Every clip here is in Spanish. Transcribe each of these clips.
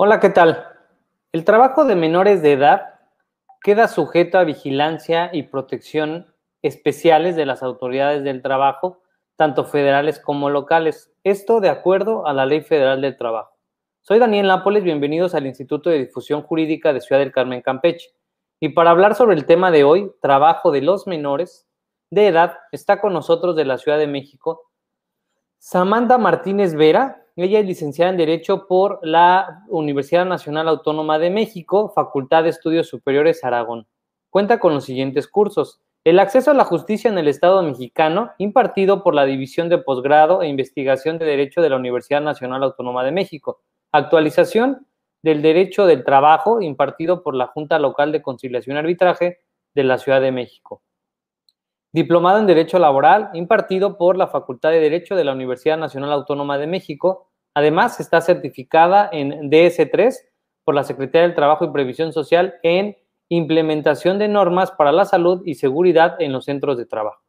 Hola, ¿qué tal? El trabajo de menores de edad queda sujeto a vigilancia y protección especiales de las autoridades del trabajo, tanto federales como locales. Esto de acuerdo a la Ley Federal del Trabajo. Soy Daniel Nápoles, bienvenidos al Instituto de Difusión Jurídica de Ciudad del Carmen, Campeche. Y para hablar sobre el tema de hoy, trabajo de los menores de edad, está con nosotros de la Ciudad de México Samantha Martínez Vera, ella es licenciada en Derecho por la Universidad Nacional Autónoma de México, Facultad de Estudios Superiores Aragón. Cuenta con los siguientes cursos. El acceso a la justicia en el Estado mexicano, impartido por la División de Posgrado e Investigación de Derecho de la Universidad Nacional Autónoma de México. Actualización del Derecho del Trabajo, impartido por la Junta Local de Conciliación y Arbitraje de la Ciudad de México. Diplomado en Derecho Laboral, impartido por la Facultad de Derecho de la Universidad Nacional Autónoma de México, Además, está certificada en DS3 por la Secretaría del Trabajo y Previsión Social en implementación de normas para la salud y seguridad en los centros de trabajo.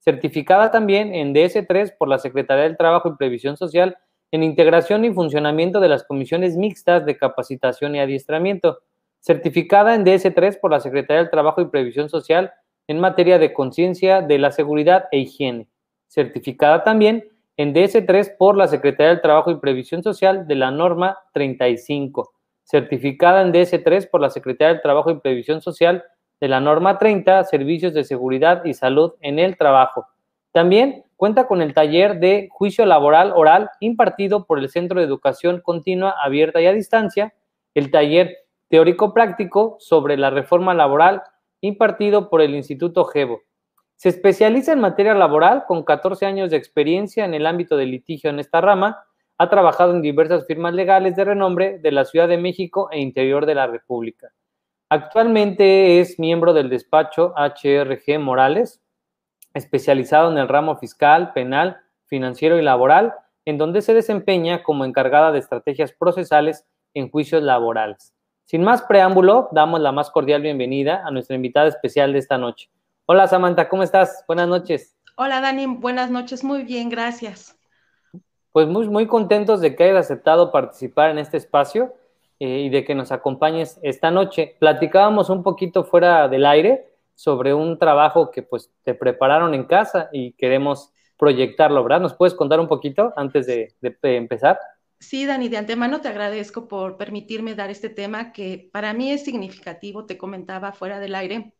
Certificada también en DS3 por la Secretaría del Trabajo y Previsión Social en integración y funcionamiento de las comisiones mixtas de capacitación y adiestramiento. Certificada en DS3 por la Secretaría del Trabajo y Previsión Social en materia de conciencia de la seguridad e higiene. Certificada también en DS3 por la Secretaría del Trabajo y Previsión Social de la norma 35, certificada en DS3 por la Secretaría del Trabajo y Previsión Social de la norma 30, Servicios de Seguridad y Salud en el Trabajo. También cuenta con el taller de juicio laboral oral impartido por el Centro de Educación Continua Abierta y a Distancia, el taller teórico práctico sobre la reforma laboral impartido por el Instituto GEBO se especializa en materia laboral con 14 años de experiencia en el ámbito del litigio en esta rama. Ha trabajado en diversas firmas legales de renombre de la Ciudad de México e interior de la República. Actualmente es miembro del despacho HRG Morales, especializado en el ramo fiscal, penal, financiero y laboral, en donde se desempeña como encargada de estrategias procesales en juicios laborales. Sin más preámbulo, damos la más cordial bienvenida a nuestra invitada especial de esta noche. Hola Samantha, ¿cómo estás? Buenas noches. Hola Dani, buenas noches, muy bien, gracias. Pues muy, muy contentos de que hayas aceptado participar en este espacio eh, y de que nos acompañes esta noche. Platicábamos un poquito fuera del aire sobre un trabajo que pues te prepararon en casa y queremos proyectarlo, ¿verdad? ¿Nos puedes contar un poquito antes de, de empezar? Sí, Dani, de antemano te agradezco por permitirme dar este tema que para mí es significativo, te comentaba fuera del aire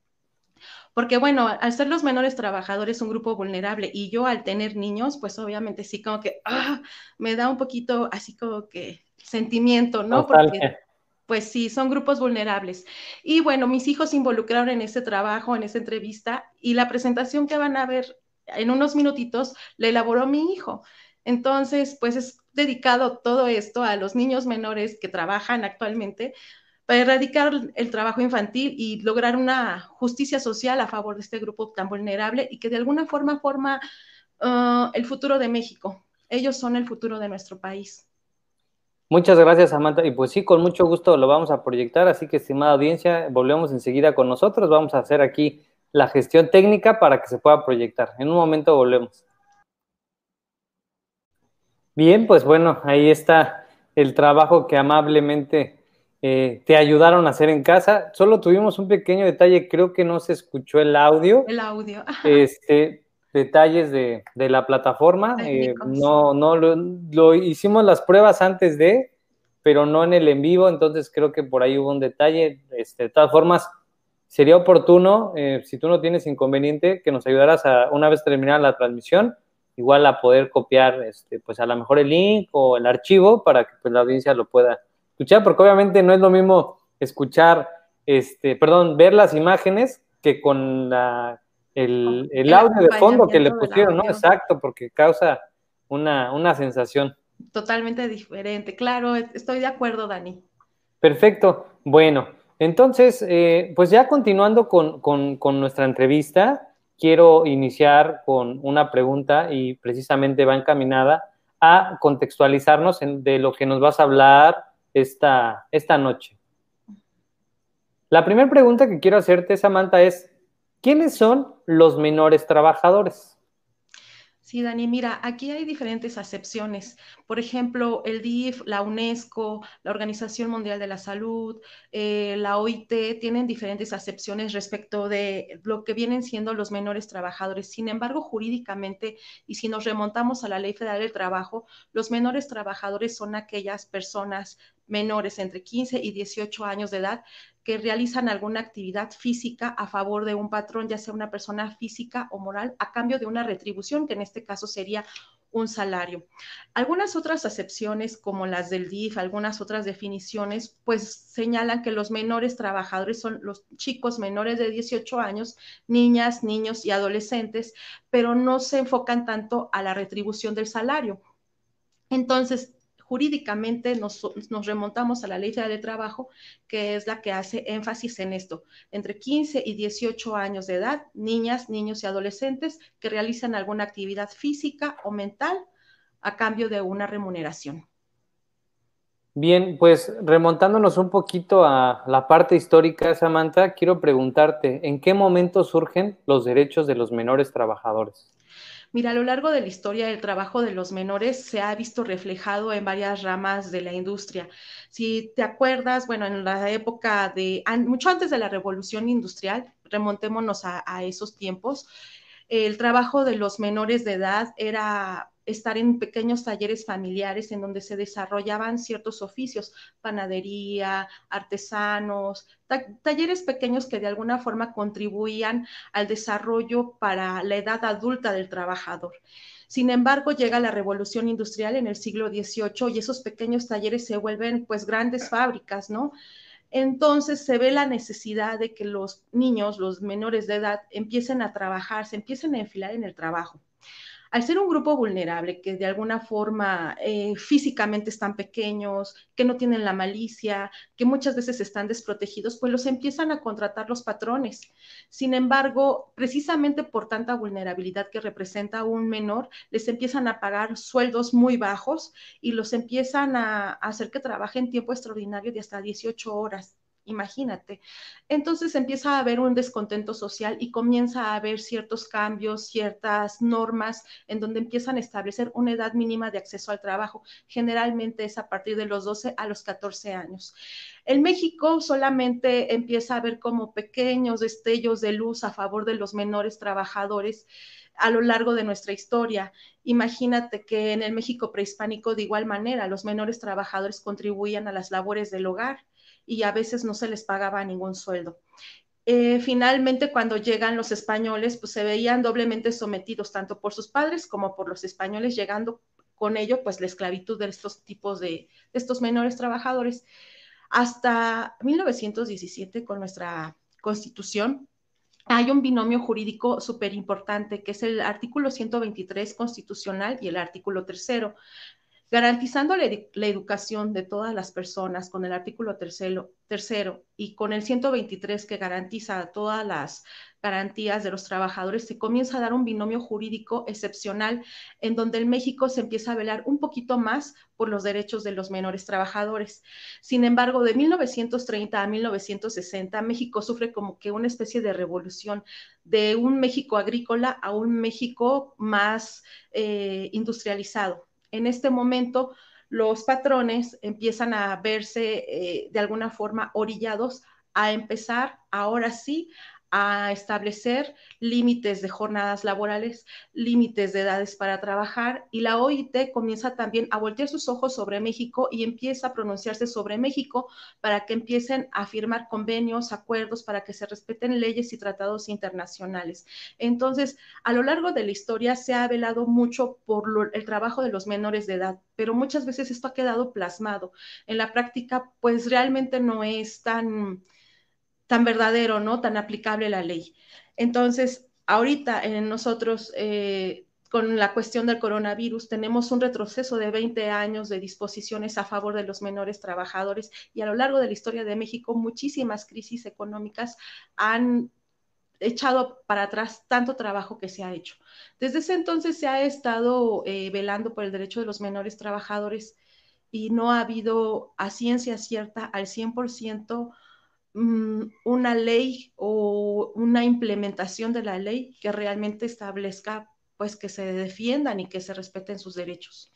porque bueno, al ser los menores trabajadores un grupo vulnerable y yo al tener niños, pues obviamente sí como que ah, me da un poquito así como que sentimiento, ¿no? Porque pues sí, son grupos vulnerables. Y bueno, mis hijos se involucraron en ese trabajo, en esa entrevista y la presentación que van a ver en unos minutitos la elaboró mi hijo. Entonces, pues es dedicado todo esto a los niños menores que trabajan actualmente para erradicar el trabajo infantil y lograr una justicia social a favor de este grupo tan vulnerable y que de alguna forma forma uh, el futuro de México. Ellos son el futuro de nuestro país. Muchas gracias, Samantha. Y pues sí, con mucho gusto lo vamos a proyectar. Así que, estimada audiencia, volvemos enseguida con nosotros. Vamos a hacer aquí la gestión técnica para que se pueda proyectar. En un momento volvemos. Bien, pues bueno, ahí está el trabajo que amablemente eh, te ayudaron a hacer en casa. Solo tuvimos un pequeño detalle, creo que no se escuchó el audio. El audio. Este, detalles de, la plataforma. Eh, no, no lo, hicimos las pruebas antes de, pero no en el en vivo, entonces creo que por ahí hubo un detalle. Este, de todas formas, sería oportuno, eh, si tú no tienes inconveniente, que nos ayudaras a, una vez terminada la transmisión, igual a poder copiar, este, pues a lo mejor el link o el archivo para que pues, la audiencia lo pueda escuchar, porque obviamente no es lo mismo escuchar, este, perdón, ver las imágenes que con la, el, el audio de fondo que le pusieron, ¿no? Exacto, porque causa una, una sensación. Totalmente diferente, claro, estoy de acuerdo, Dani. Perfecto, bueno, entonces, eh, pues ya continuando con, con, con, nuestra entrevista, quiero iniciar con una pregunta y precisamente va encaminada a contextualizarnos en, de lo que nos vas a hablar esta, esta noche. La primera pregunta que quiero hacerte, Samantha, es, ¿quiénes son los menores trabajadores? Sí, Dani, mira, aquí hay diferentes acepciones. Por ejemplo, el DIF, la UNESCO, la Organización Mundial de la Salud, eh, la OIT tienen diferentes acepciones respecto de lo que vienen siendo los menores trabajadores. Sin embargo, jurídicamente, y si nos remontamos a la Ley Federal del Trabajo, los menores trabajadores son aquellas personas menores entre 15 y 18 años de edad que realizan alguna actividad física a favor de un patrón, ya sea una persona física o moral, a cambio de una retribución, que en este caso sería un salario. Algunas otras acepciones, como las del DIF, algunas otras definiciones, pues señalan que los menores trabajadores son los chicos menores de 18 años, niñas, niños y adolescentes, pero no se enfocan tanto a la retribución del salario. Entonces, jurídicamente nos, remontamos a la ley de trabajo, que es la que hace énfasis en esto. Entre 15 y 18 años de edad, niñas, niños y adolescentes que realizan alguna actividad física o mental a cambio de una remuneración. Bien, pues remontándonos un poquito a la parte histórica, Samantha, quiero preguntarte, ¿en qué momento surgen los derechos de los menores trabajadores? Mira, a lo largo de la historia del trabajo de los menores se ha visto reflejado en varias ramas de la industria. Si te acuerdas, bueno, en la época de, mucho antes de la revolución industrial, remontémonos a, a esos tiempos, el trabajo de los menores de edad era estar en pequeños talleres familiares en donde se desarrollaban ciertos oficios, panadería, artesanos, talleres pequeños que de alguna forma contribuían al desarrollo para la edad adulta del trabajador. Sin embargo, llega la revolución industrial en el siglo XVIII y esos pequeños talleres se vuelven pues grandes fábricas, ¿no? Entonces se ve la necesidad de que los niños, los menores de edad, empiecen a trabajar, se empiecen a enfilar en el trabajo al ser un grupo vulnerable, que de alguna forma eh, físicamente están pequeños, que no tienen la malicia, que muchas veces están desprotegidos, pues los empiezan a contratar los patrones. Sin embargo, precisamente por tanta vulnerabilidad que representa un menor, les empiezan a pagar sueldos muy bajos y los empiezan a, a hacer que trabajen tiempo extraordinario de hasta 18 horas imagínate. Entonces empieza a haber un descontento social y comienza a haber ciertos cambios, ciertas normas en donde empiezan a establecer una edad mínima de acceso al trabajo. Generalmente es a partir de los 12 a los 14 años. En México solamente empieza a haber como pequeños destellos de luz a favor de los menores trabajadores a lo largo de nuestra historia. Imagínate que en el México prehispánico de igual manera los menores trabajadores contribuían a las labores del hogar y a veces no se les pagaba ningún sueldo. Eh, finalmente, cuando llegan los españoles, pues se veían doblemente sometidos tanto por sus padres como por los españoles, llegando con ello, pues la esclavitud de estos tipos de, estos menores trabajadores. Hasta 1917, con nuestra constitución, hay un binomio jurídico súper importante, que es el artículo 123 constitucional y el artículo tercero garantizando la, educación de todas las personas con el artículo tercero, tercero y con el 123 que garantiza todas las garantías de los trabajadores, se comienza a dar un binomio jurídico excepcional en donde en México se empieza a velar un poquito más por los derechos de los menores trabajadores. Sin embargo, de 1930 a 1960, México sufre como que una especie de revolución de un México agrícola a un México más eh, industrializado en este momento los patrones empiezan a verse eh, de alguna forma orillados a empezar ahora sí a establecer límites de jornadas laborales, límites de edades para trabajar y la OIT comienza también a voltear sus ojos sobre México y empieza a pronunciarse sobre México para que empiecen a firmar convenios, acuerdos, para que se respeten leyes y tratados internacionales. Entonces, a lo largo de la historia se ha velado mucho por el trabajo de los menores de edad, pero muchas veces esto ha quedado plasmado. En la práctica, pues realmente no es tan tan verdadero, ¿no? Tan aplicable la ley. Entonces, ahorita en nosotros, eh, con la cuestión del coronavirus, tenemos un retroceso de 20 años de disposiciones a favor de los menores trabajadores y a lo largo de la historia de México, muchísimas crisis económicas han echado para atrás tanto trabajo que se ha hecho. Desde ese entonces se ha estado eh, velando por el derecho de los menores trabajadores y no ha habido a ciencia cierta al 100% Mm, una ley o una implementación de la ley que realmente establezca pues que se defiendan y que se respeten sus derechos.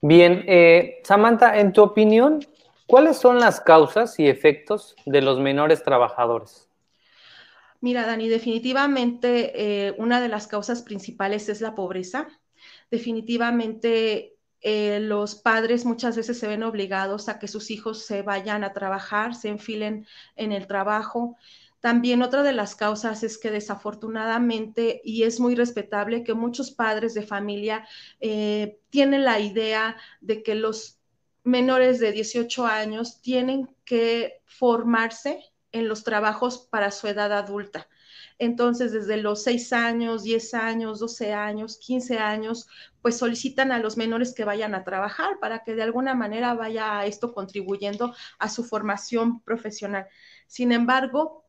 Bien, eh, Samantha, en tu opinión, ¿cuáles son las causas y efectos de los menores trabajadores? Mira, Dani, definitivamente eh, una de las causas principales es la pobreza. Definitivamente eh, los padres muchas veces se ven obligados a que sus hijos se vayan a trabajar, se enfilen en el trabajo. También otra de las causas es que desafortunadamente, y es muy respetable, que muchos padres de familia eh, tienen la idea de que los menores de 18 años tienen que formarse en los trabajos para su edad adulta. Entonces, desde los 6 años, 10 años, 12 años, 15 años, pues solicitan a los menores que vayan a trabajar para que de alguna manera vaya esto contribuyendo a su formación profesional. Sin embargo,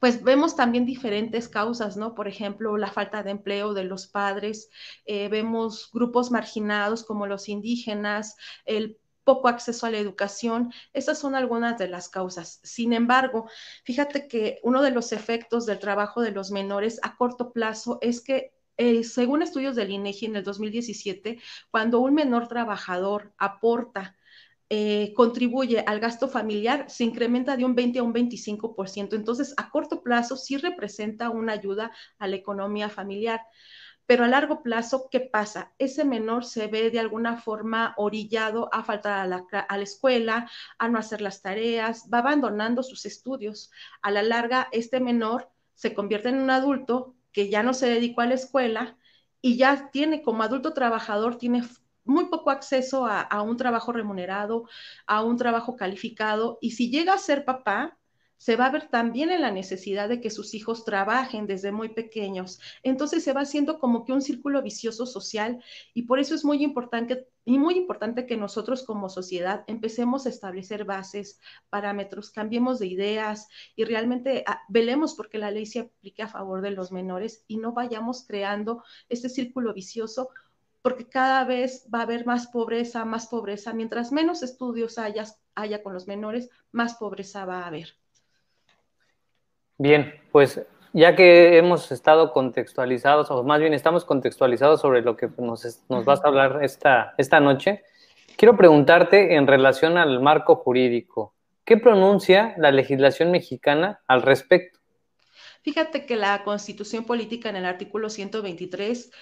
pues vemos también diferentes causas, ¿no? Por ejemplo, la falta de empleo de los padres, eh, vemos grupos marginados como los indígenas, el poco acceso a la educación. Esas son algunas de las causas. Sin embargo, fíjate que uno de los efectos del trabajo de los menores a corto plazo es que eh, según estudios del INEGI en el 2017, cuando un menor trabajador aporta eh, contribuye al gasto familiar se incrementa de un 20 a un 25%. Entonces, a corto plazo sí representa una ayuda a la economía familiar. Pero a largo plazo, ¿qué pasa? Ese menor se ve de alguna forma orillado a faltar a la, escuela, a no hacer las tareas, va abandonando sus estudios. A la larga, este menor se convierte en un adulto que ya no se dedicó a la escuela y ya tiene como adulto trabajador, tiene muy poco acceso a un trabajo remunerado, a un trabajo calificado. Y si llega a ser papá, se va a ver también en la necesidad de que sus hijos trabajen desde muy pequeños. Entonces se va haciendo como que un círculo vicioso social y por eso es muy importante y muy importante que nosotros como sociedad empecemos a establecer bases, parámetros, cambiemos de ideas y realmente ah, velemos porque la ley se aplique a favor de los menores y no vayamos creando este círculo vicioso porque cada vez va a haber más pobreza, más pobreza. Mientras menos estudios haya, haya con los menores, más pobreza va a haber. Bien, pues ya que hemos estado contextualizados, o más bien estamos contextualizados sobre lo que nos, nos vas a hablar esta, esta noche, quiero preguntarte en relación al marco jurídico, ¿qué pronuncia la legislación mexicana al respecto? Fíjate que la constitución política en el artículo 123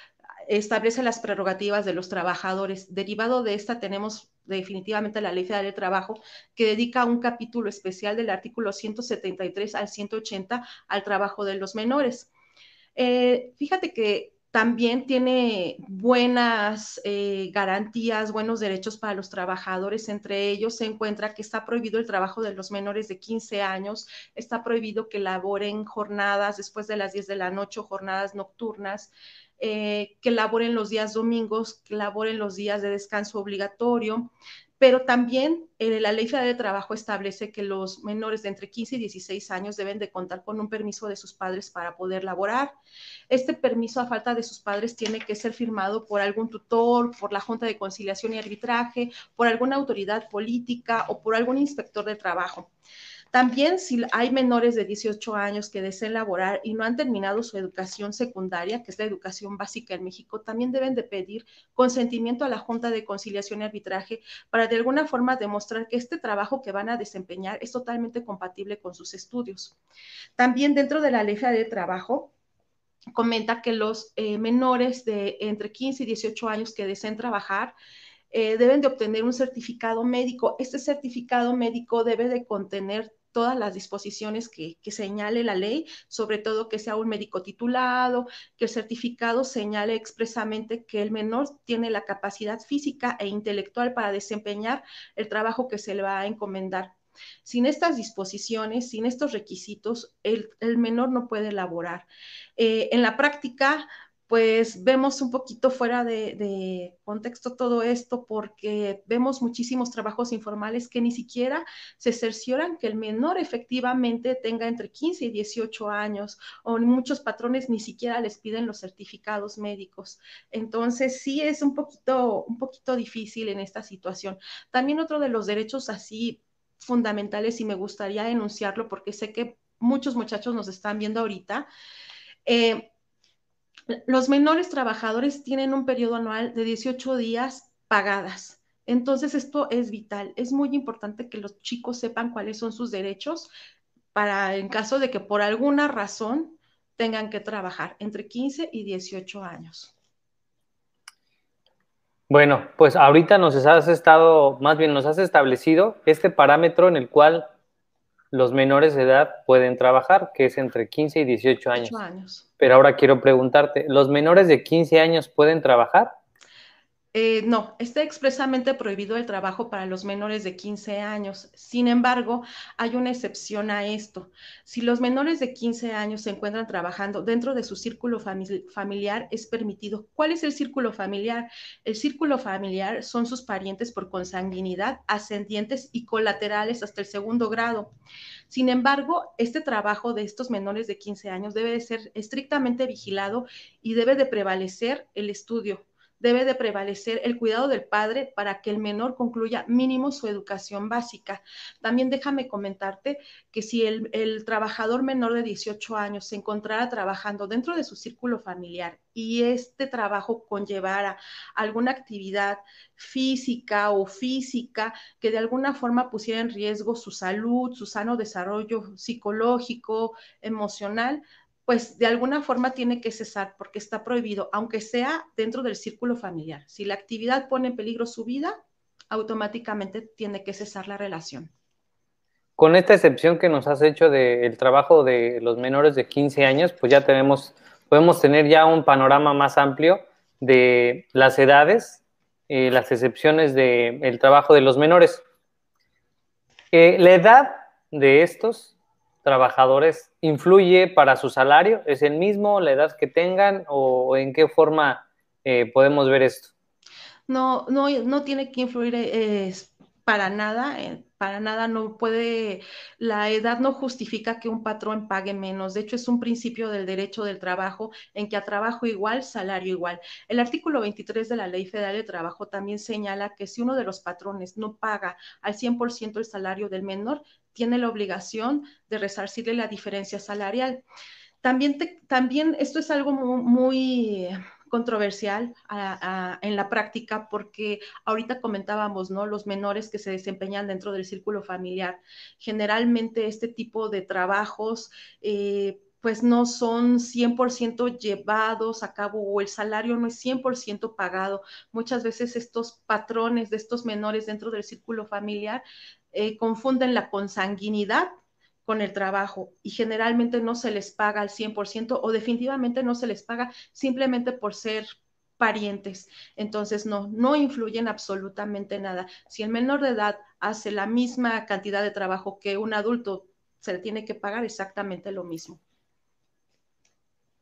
establece las prerrogativas de los trabajadores. Derivado de esta tenemos definitivamente la Ley Federal del Trabajo, que dedica un capítulo especial del artículo 173 al 180 al trabajo de los menores. Eh, fíjate que también tiene buenas eh, garantías, buenos derechos para los trabajadores. Entre ellos se encuentra que está prohibido el trabajo de los menores de 15 años, está prohibido que laboren jornadas después de las 10 de la noche jornadas nocturnas. Eh, que laboren los días domingos, que laboren los días de descanso obligatorio, pero también eh, la Ley Federal de Trabajo establece que los menores de entre 15 y 16 años deben de contar con un permiso de sus padres para poder laborar. Este permiso a falta de sus padres tiene que ser firmado por algún tutor, por la Junta de Conciliación y Arbitraje, por alguna autoridad política o por algún inspector de trabajo. También si hay menores de 18 años que deseen laborar y no han terminado su educación secundaria, que es la educación básica en México, también deben de pedir consentimiento a la Junta de Conciliación y Arbitraje para de alguna forma demostrar que este trabajo que van a desempeñar es totalmente compatible con sus estudios. También dentro de la ley de trabajo, comenta que los eh, menores de entre 15 y 18 años que deseen trabajar eh, deben de obtener un certificado médico. Este certificado médico debe de contener todas las disposiciones que, señale la ley, sobre todo que sea un médico titulado, que el certificado señale expresamente que el menor tiene la capacidad física e intelectual para desempeñar el trabajo que se le va a encomendar. Sin estas disposiciones, sin estos requisitos, el, el menor no puede elaborar. Eh, en la práctica, pues vemos un poquito fuera de, contexto todo esto porque vemos muchísimos trabajos informales que ni siquiera se cercioran que el menor efectivamente tenga entre 15 y 18 años o muchos patrones ni siquiera les piden los certificados médicos. Entonces sí es un poquito, un poquito difícil en esta situación. También otro de los derechos así fundamentales y me gustaría enunciarlo porque sé que muchos muchachos nos están viendo ahorita. Eh, Los menores trabajadores tienen un periodo anual de 18 días pagadas. Entonces, esto es vital. Es muy importante que los chicos sepan cuáles son sus derechos para, en caso de que por alguna razón tengan que trabajar entre 15 y 18 años. Bueno, pues ahorita nos has estado, más bien nos has establecido este parámetro en el cual los menores de edad pueden trabajar, que es entre 15 y 18 años. años. Pero ahora quiero preguntarte, ¿los menores de 15 años pueden trabajar? Eh, no, está expresamente prohibido el trabajo para los menores de 15 años. Sin embargo, hay una excepción a esto. Si los menores de 15 años se encuentran trabajando dentro de su círculo familiar, es permitido. ¿Cuál es el círculo familiar? El círculo familiar son sus parientes por consanguinidad, ascendientes y colaterales hasta el segundo grado. Sin embargo, este trabajo de estos menores de 15 años debe de ser estrictamente vigilado y debe de prevalecer el estudio debe de prevalecer el cuidado del padre para que el menor concluya mínimo su educación básica. También déjame comentarte que si el, trabajador menor de 18 años se encontrara trabajando dentro de su círculo familiar y este trabajo conllevara alguna actividad física o física que de alguna forma pusiera en riesgo su salud, su sano desarrollo psicológico, emocional, pues de alguna forma tiene que cesar porque está prohibido, aunque sea dentro del círculo familiar. Si la actividad pone en peligro su vida, automáticamente tiene que cesar la relación. Con esta excepción que nos has hecho del trabajo de los menores de 15 años, pues ya tenemos, podemos tener ya un panorama más amplio de las edades, eh, las excepciones del trabajo de los menores. Eh, la edad de estos trabajadores influye para su salario? ¿Es el mismo, la edad que tengan o en qué forma eh, podemos ver esto? No, no, no tiene que influir eh, para nada, eh, para nada no puede, la edad no justifica que un patrón pague menos. De hecho, es un principio del derecho del trabajo en que a trabajo igual, salario igual. El artículo 23 de la Ley Federal de Trabajo también señala que si uno de los patrones no paga al 100% el salario del menor, tiene la obligación de resarcirle la diferencia salarial. También, también esto es algo muy, controversial en la práctica porque ahorita comentábamos, ¿no? Los menores que se desempeñan dentro del círculo familiar. Generalmente este tipo de trabajos... Eh, pues no son 100% llevados a cabo o el salario no es 100% pagado. Muchas veces estos patrones de estos menores dentro del círculo familiar eh, confunden la consanguinidad con el trabajo y generalmente no se les paga al 100% o definitivamente no se les paga simplemente por ser parientes. Entonces, no, no influyen absolutamente nada. Si el menor de edad hace la misma cantidad de trabajo que un adulto, se le tiene que pagar exactamente lo mismo.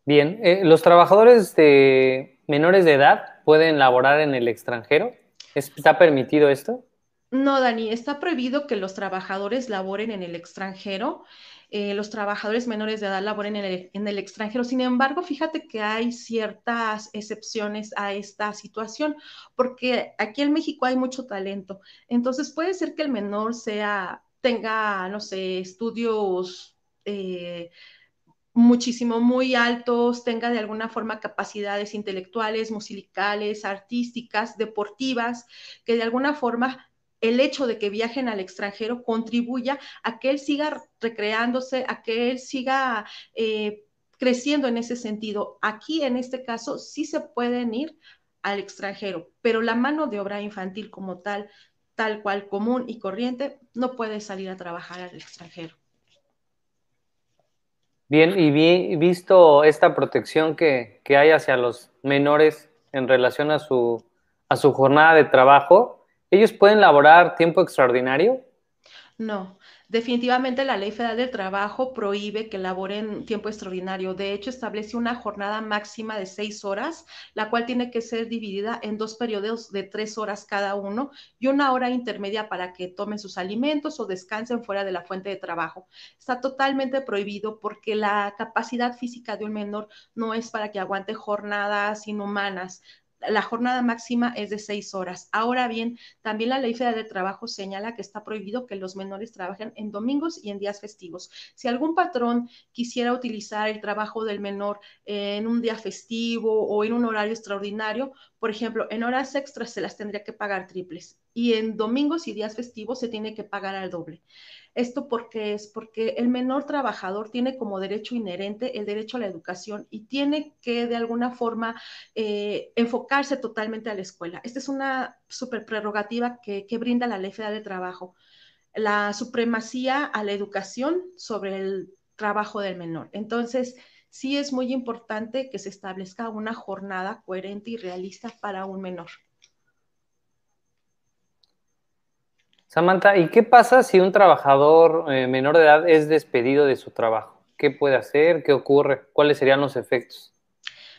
Bien, eh, ¿los trabajadores de menores de edad pueden laborar en el extranjero? ¿Está permitido esto? No, Dani, está prohibido que los trabajadores laboren en el extranjero. Eh, los trabajadores menores de edad laboren en el, extranjero. Sin embargo, fíjate que hay ciertas excepciones a esta situación, porque aquí en México hay mucho talento. Entonces, puede ser que el menor sea, tenga, no sé, estudios eh, muchísimo, muy altos, tenga de alguna forma capacidades intelectuales, musicales, artísticas, deportivas, que de alguna forma el hecho de que viajen al extranjero contribuya a que él siga recreándose, a que él siga eh, creciendo en ese sentido. Aquí, en este caso, sí se pueden ir al extranjero, pero la mano de obra infantil como tal, tal cual común y corriente, no puede salir a trabajar al extranjero. Bien, y visto esta protección que, que, hay hacia los menores en relación a su, a su jornada de trabajo, ¿Ellos pueden laborar tiempo extraordinario? No, definitivamente la Ley Federal del Trabajo prohíbe que laboren tiempo extraordinario. De hecho, establece una jornada máxima de seis horas, la cual tiene que ser dividida en dos periodos de tres horas cada uno y una hora intermedia para que tomen sus alimentos o descansen fuera de la fuente de trabajo. Está totalmente prohibido porque la capacidad física de un menor no es para que aguante jornadas inhumanas la jornada máxima es de seis horas. Ahora bien, también la Ley Federal de Trabajo señala que está prohibido que los menores trabajen en domingos y en días festivos. Si algún patrón quisiera utilizar el trabajo del menor en un día festivo o en un horario extraordinario, por ejemplo, en horas extras se las tendría que pagar triples y en domingos y días festivos se tiene que pagar al doble. Esto porque es porque el menor trabajador tiene como derecho inherente el derecho a la educación y tiene que de alguna forma eh, enfocarse totalmente a la escuela. Esta es una super prerrogativa que, que brinda la Ley Federal de Trabajo, la supremacía a la educación sobre el trabajo del menor. Entonces, sí es muy importante que se establezca una jornada coherente y realista para un menor. Samantha, ¿y qué pasa si un trabajador eh, menor de edad es despedido de su trabajo? ¿Qué puede hacer? ¿Qué ocurre? ¿Cuáles serían los efectos?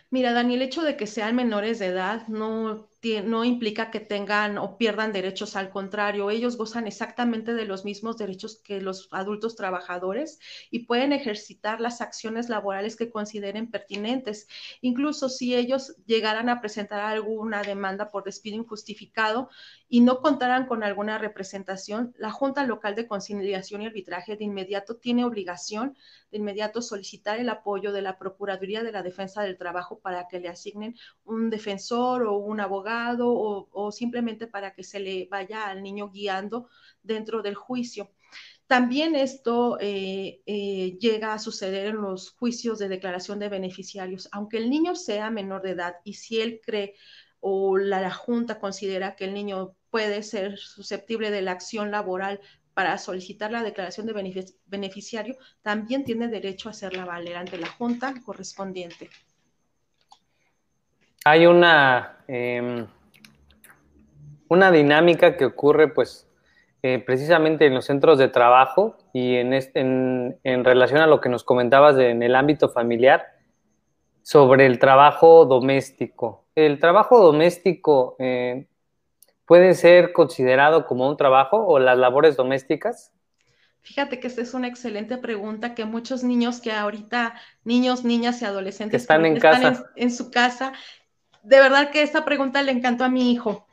Mira, Dani, el hecho de que sean menores de edad no no implica que tengan o pierdan derechos, al contrario, ellos gozan exactamente de los mismos derechos que los adultos trabajadores y pueden ejercitar las acciones laborales que consideren pertinentes. Incluso si ellos llegaran a presentar alguna demanda por despido injustificado y no contaran con alguna representación, la Junta Local de Conciliación y Arbitraje de inmediato tiene obligación de inmediato solicitar el apoyo de la Procuraduría de la Defensa del Trabajo para que le asignen un defensor o un abogado o, simplemente para que se le vaya al niño guiando dentro del juicio. También esto eh, eh, llega a suceder en los juicios de declaración de beneficiarios. Aunque el niño sea menor de edad y si él cree o la, Junta considera que el niño puede ser susceptible de la acción laboral para solicitar la declaración de beneficiario, también tiene derecho a hacerla valer ante la Junta correspondiente hay una, em, una dinámica que ocurre pues eh, precisamente en los centros de trabajo y en, este, en, relación a lo que nos comentabas en el ámbito familiar sobre el trabajo doméstico. ¿El trabajo doméstico eh, puede ser considerado como un trabajo o las labores domésticas? Fíjate que esta es una excelente pregunta que muchos niños que ahorita, niños, niñas y adolescentes están, en, casa. en, su casa, de verdad que esta pregunta le encantó a mi hijo.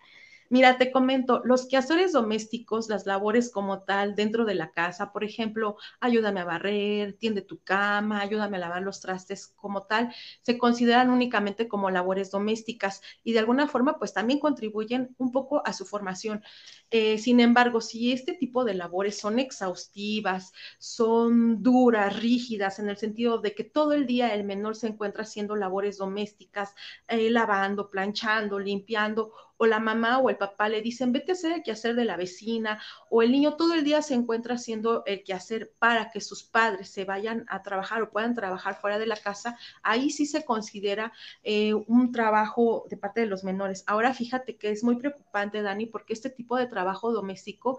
Mira, te comento, los quehaceres domésticos, las labores como tal dentro de la casa, por ejemplo, ayúdame a barrer, tiende tu cama, ayúdame a lavar los trastes como tal, se consideran únicamente como labores domésticas y de alguna forma pues también contribuyen un poco a su formación. Eh, sin embargo, si este tipo de labores son exhaustivas, son duras, rígidas, en el sentido de que todo el día el menor se encuentra haciendo labores domésticas, eh, lavando, planchando, limpiando, o la mamá o el papá le dicen, vete a hacer el quehacer de la vecina, o el niño todo el día se encuentra haciendo el quehacer para que sus padres se vayan a trabajar o puedan trabajar fuera de la casa, ahí sí se considera eh, un trabajo de parte de los menores. Ahora fíjate que es muy preocupante, Dani, porque este tipo de trabajo doméstico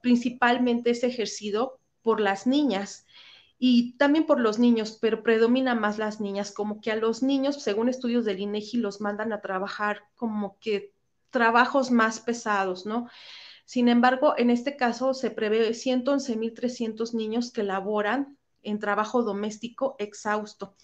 principalmente es ejercido por las niñas y también por los niños, pero predomina más las niñas, como que a los niños, según estudios del INEGI, los mandan a trabajar como que trabajos más pesados, ¿no? Sin embargo, en este caso se prevé 111.300 niños que laboran en trabajo doméstico exhausto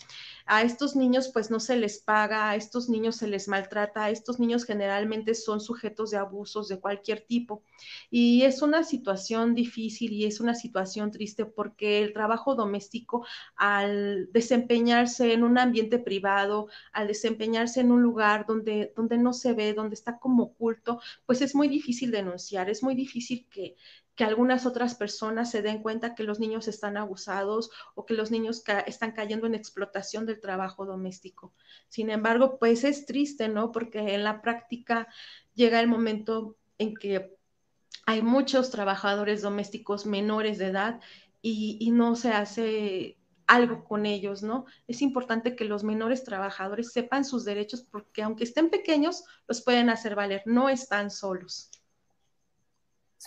a estos niños pues no se les paga, a estos niños se les maltrata, a estos niños generalmente son sujetos de abusos de cualquier tipo. Y es una situación difícil y es una situación triste porque el trabajo doméstico al desempeñarse en un ambiente privado, al desempeñarse en un lugar donde, donde no se ve, donde está como oculto, pues es muy difícil denunciar, es muy difícil que, que algunas otras personas se den cuenta que los niños están abusados o que los niños están cayendo en explotación del trabajo doméstico. Sin embargo, pues es triste, ¿no? Porque en la práctica llega el momento en que hay muchos trabajadores domésticos menores de edad y, no se hace algo con ellos, ¿no? Es importante que los menores trabajadores sepan sus derechos porque aunque estén pequeños, los pueden hacer valer, no están solos.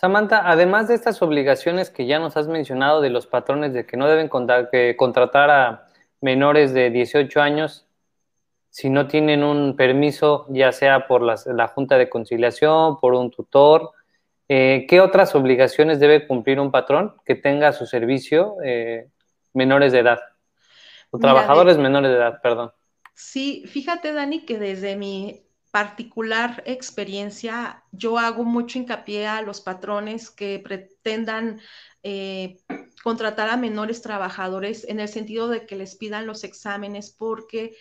Samantha, además de estas obligaciones que ya nos has mencionado de los patrones de que no deben contratar a menores de 18 años si no tienen un permiso, ya sea por la Junta de Conciliación, por un tutor, eh, ¿qué otras obligaciones debe cumplir un patrón que tenga a su servicio eh, menores de edad? O trabajadores menores de edad, perdón. Sí, fíjate, Dani, que desde mi particular experiencia, yo hago mucho hincapié a los patrones que pretendan eh, contratar a menores trabajadores en el sentido de que les pidan los exámenes, porque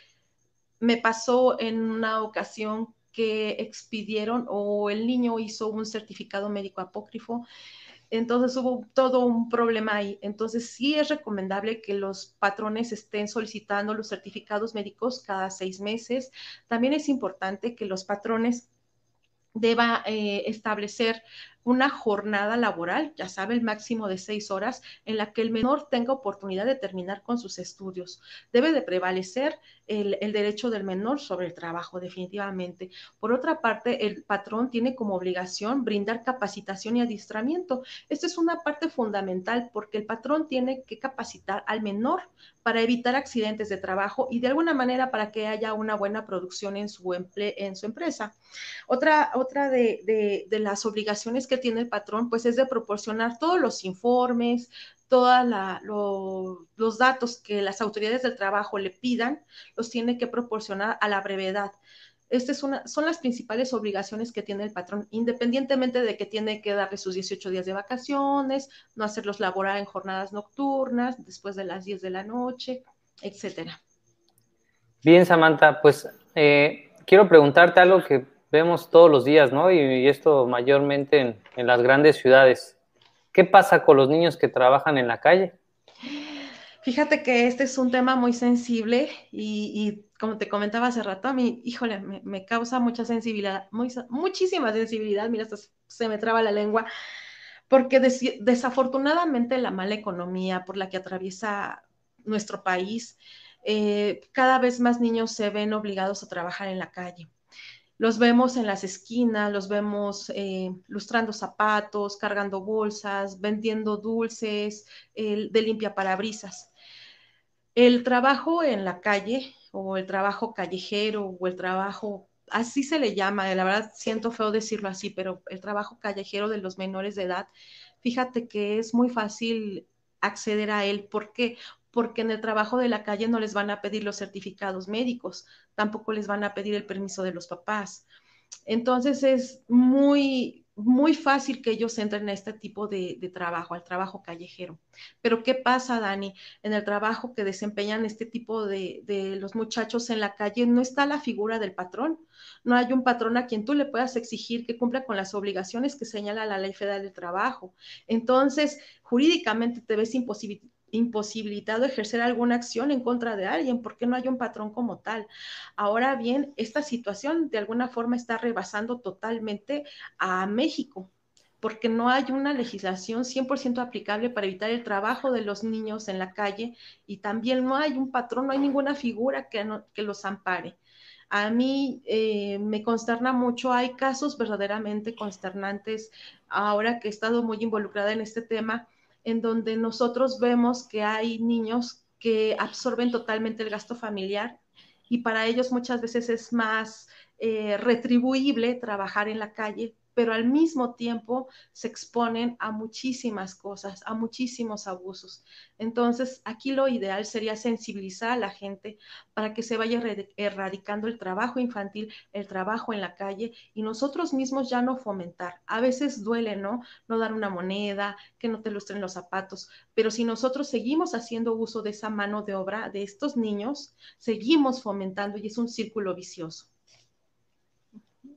me pasó en una ocasión que expidieron o el niño hizo un certificado médico apócrifo entonces hubo todo un problema ahí. Entonces sí es recomendable que los patrones estén solicitando los certificados médicos cada seis meses. También es importante que los patrones deba eh, establecer una jornada laboral, ya sabe, el máximo de seis horas, en la que el menor tenga oportunidad de terminar con sus estudios. Debe de prevalecer el, el, derecho del menor sobre el trabajo, definitivamente. Por otra parte, el patrón tiene como obligación brindar capacitación y adiestramiento. Esta es una parte fundamental porque el patrón tiene que capacitar al menor para evitar accidentes de trabajo y de alguna manera para que haya una buena producción en su, en su empresa. Otra, otra de, de, las obligaciones que tiene el patrón, pues es de proporcionar todos los informes, todos lo, los datos que las autoridades del trabajo le pidan, los tiene que proporcionar a la brevedad. Estas son las principales obligaciones que tiene el patrón, independientemente de que tiene que darle sus 18 días de vacaciones, no hacerlos laborar en jornadas nocturnas, después de las 10 de la noche, etcétera. Bien, Samantha, pues eh, quiero preguntarte algo que vemos todos los días, ¿no? Y, y esto mayormente en, en, las grandes ciudades. ¿Qué pasa con los niños que trabajan en la calle? Fíjate que este es un tema muy sensible y, y como te comentaba hace rato, a mí, híjole, me, causa mucha sensibilidad, muchísima sensibilidad, mira, se me traba la lengua, porque des, desafortunadamente la mala economía por la que atraviesa nuestro país, eh, cada vez más niños se ven obligados a trabajar en la calle. Los vemos en las esquinas, los vemos eh, lustrando zapatos, cargando bolsas, vendiendo dulces, eh, de limpia parabrisas. El trabajo en la calle o el trabajo callejero o el trabajo, así se le llama, la verdad siento feo decirlo así, pero el trabajo callejero de los menores de edad, fíjate que es muy fácil acceder a él. ¿Por qué? Porque en el trabajo de la calle no les van a pedir los certificados médicos, tampoco les van a pedir el permiso de los papás. Entonces es muy, muy fácil que ellos entren a este tipo de, trabajo, al trabajo callejero. Pero ¿qué pasa, Dani? En el trabajo que desempeñan este tipo de, de, los muchachos en la calle, no está la figura del patrón. No hay un patrón a quien tú le puedas exigir que cumpla con las obligaciones que señala la Ley Federal del Trabajo. Entonces, jurídicamente te ves imposibilitado imposibilitado ejercer alguna acción en contra de alguien porque no hay un patrón como tal. Ahora bien, esta situación de alguna forma está rebasando totalmente a México porque no hay una legislación 100% aplicable para evitar el trabajo de los niños en la calle y también no hay un patrón, no hay ninguna figura que, que los ampare. A mí eh, me consterna mucho, hay casos verdaderamente consternantes ahora que he estado muy involucrada en este tema en donde nosotros vemos que hay niños que absorben totalmente el gasto familiar y para ellos muchas veces es más eh, retribuible trabajar en la calle pero al mismo tiempo se exponen a muchísimas cosas, a muchísimos abusos. Entonces, aquí lo ideal sería sensibilizar a la gente para que se vaya erradicando el trabajo infantil, el trabajo en la calle y nosotros mismos ya no fomentar. A veces duele, ¿no? No dar una moneda, que no te lustren los zapatos, pero si nosotros seguimos haciendo uso de esa mano de obra de estos niños, seguimos fomentando y es un círculo vicioso.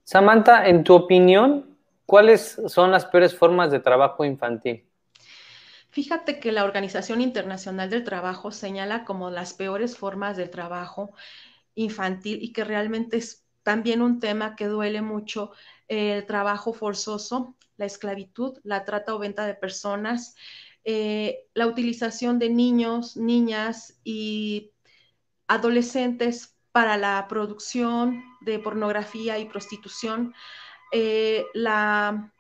Samantha, en tu opinión, ¿cuáles son las peores formas de trabajo infantil? Fíjate que la Organización Internacional del Trabajo señala como las peores formas del trabajo infantil y que realmente es también un tema que duele mucho el trabajo forzoso, la esclavitud, la trata o venta de personas, eh, la utilización de niños, niñas y adolescentes para la producción de pornografía y prostitución, eh, la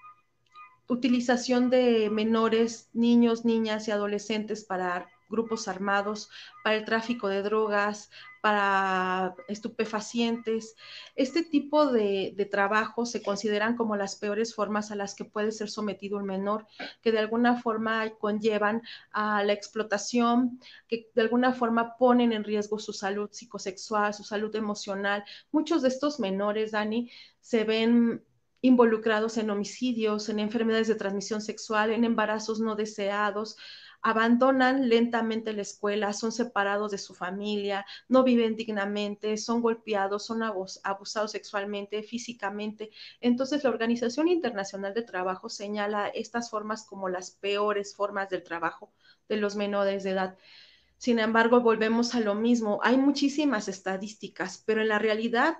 utilización de menores, niños, niñas y adolescentes para grupos armados, para el tráfico de drogas, para estupefacientes. Este tipo de, de trabajo se consideran como las peores formas a las que puede ser sometido un menor, que de alguna forma conllevan a la explotación, que de alguna forma ponen en riesgo su salud psicosexual, su salud emocional. Muchos de estos menores, Dani, se ven involucrados en homicidios, en enfermedades de transmisión sexual, en embarazos no deseados, abandonan lentamente la escuela, son separados de su familia, no viven dignamente, son golpeados, son abusados sexualmente, físicamente. Entonces, la Organización Internacional de Trabajo señala estas formas como las peores formas del trabajo de los menores de edad. Sin embargo, volvemos a lo mismo. Hay muchísimas estadísticas, pero en la realidad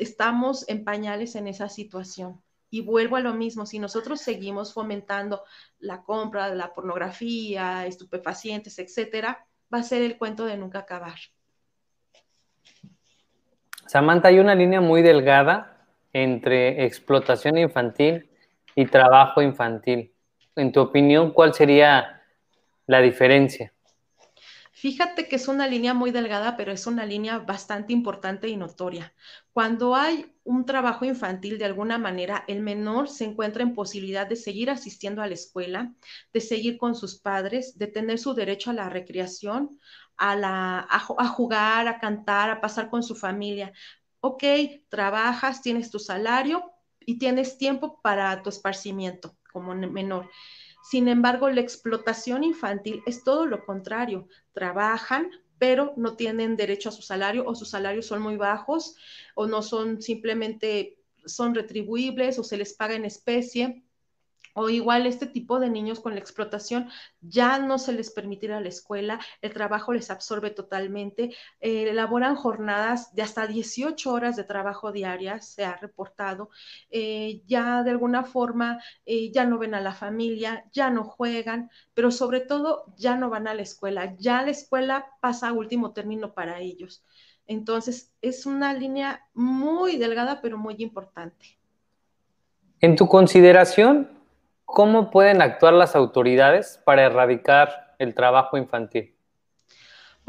estamos en pañales en esa situación. Y vuelvo a lo mismo, si nosotros seguimos fomentando la compra de la pornografía, estupefacientes, etcétera, va a ser el cuento de nunca acabar. Samantha, hay una línea muy delgada entre explotación infantil y trabajo infantil. En tu opinión, ¿cuál sería la diferencia? Fíjate que es una línea muy delgada, pero es una línea bastante importante y notoria. Cuando hay un trabajo infantil, de alguna manera, el menor se encuentra en posibilidad de seguir asistiendo a la escuela, de seguir con sus padres, de tener su derecho a la recreación, a, la, a, jugar, a cantar, a pasar con su familia. Ok, trabajas, tienes tu salario y tienes tiempo para tu esparcimiento como menor. Sin embargo, la explotación infantil es todo lo contrario. Trabajan, pero no tienen derecho a su salario o sus salarios son muy bajos o no son simplemente, son retribuibles o se les paga en especie o igual este tipo de niños con la explotación ya no se les permitirá la escuela, el trabajo les absorbe totalmente, eh, elaboran jornadas de hasta 18 horas de trabajo diarias, se ha reportado, eh, ya de alguna forma eh, ya no ven a la familia, ya no juegan, pero sobre todo ya no van a la escuela, ya la escuela pasa a último término para ellos. Entonces, es una línea muy delgada, pero muy importante. En tu consideración, ¿Cómo pueden actuar las autoridades para erradicar el trabajo infantil?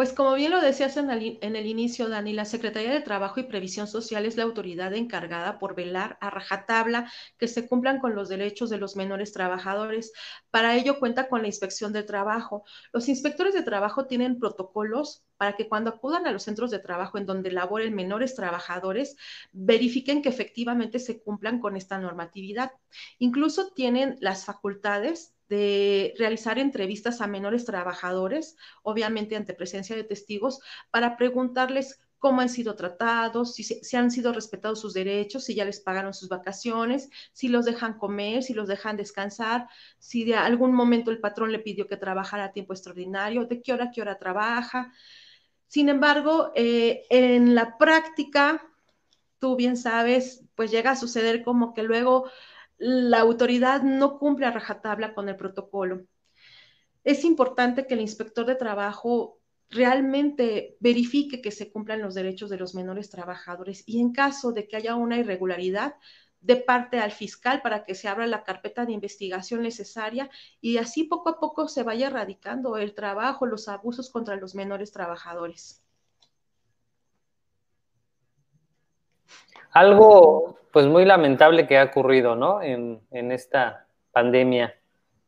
Pues como bien lo decías en el, inicio, Dani, la Secretaría de Trabajo y Previsión Social es la autoridad encargada por velar a rajatabla que se cumplan con los derechos de los menores trabajadores. Para ello cuenta con la inspección del trabajo. Los inspectores de trabajo tienen protocolos para que cuando acudan a los centros de trabajo en donde laboren menores trabajadores, verifiquen que efectivamente se cumplan con esta normatividad. Incluso tienen las facultades de realizar entrevistas a menores trabajadores, obviamente ante presencia de testigos, para preguntarles cómo han sido tratados, si, han sido respetados sus derechos, si ya les pagaron sus vacaciones, si los dejan comer, si los dejan descansar, si de algún momento el patrón le pidió que trabajara a tiempo extraordinario, de qué hora qué hora trabaja. Sin embargo, eh, en la práctica, tú bien sabes, pues llega a suceder como que luego la autoridad no cumple a rajatabla con el protocolo. Es importante que el inspector de trabajo realmente verifique que se cumplan los derechos de los menores trabajadores y en caso de que haya una irregularidad, de parte al fiscal para que se abra la carpeta de investigación necesaria y así poco a poco se vaya erradicando el trabajo, los abusos contra los menores trabajadores. Algo pues muy lamentable que ha ocurrido, ¿no? En, esta pandemia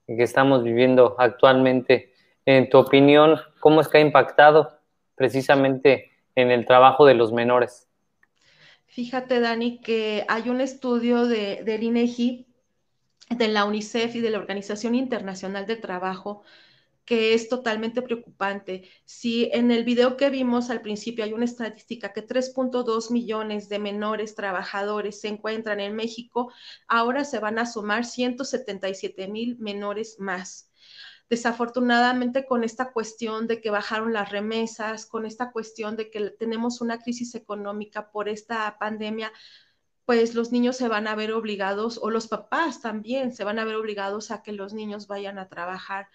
que estamos viviendo actualmente. En tu opinión, ¿cómo es que ha impactado precisamente en el trabajo de los menores? Fíjate, Dani, que hay un estudio de, del INEGI, de la UNICEF y de la Organización Internacional del Trabajo que es totalmente preocupante. Si en el video que vimos al principio hay una estadística que 3.2 millones de menores trabajadores se encuentran en México, ahora se van a sumar 177 mil menores más. Desafortunadamente, con esta cuestión de que bajaron las remesas, con esta cuestión de que tenemos una crisis económica por esta pandemia, pues los niños se van a ver obligados, o los papás también se van a ver obligados a que los niños vayan a trabajar.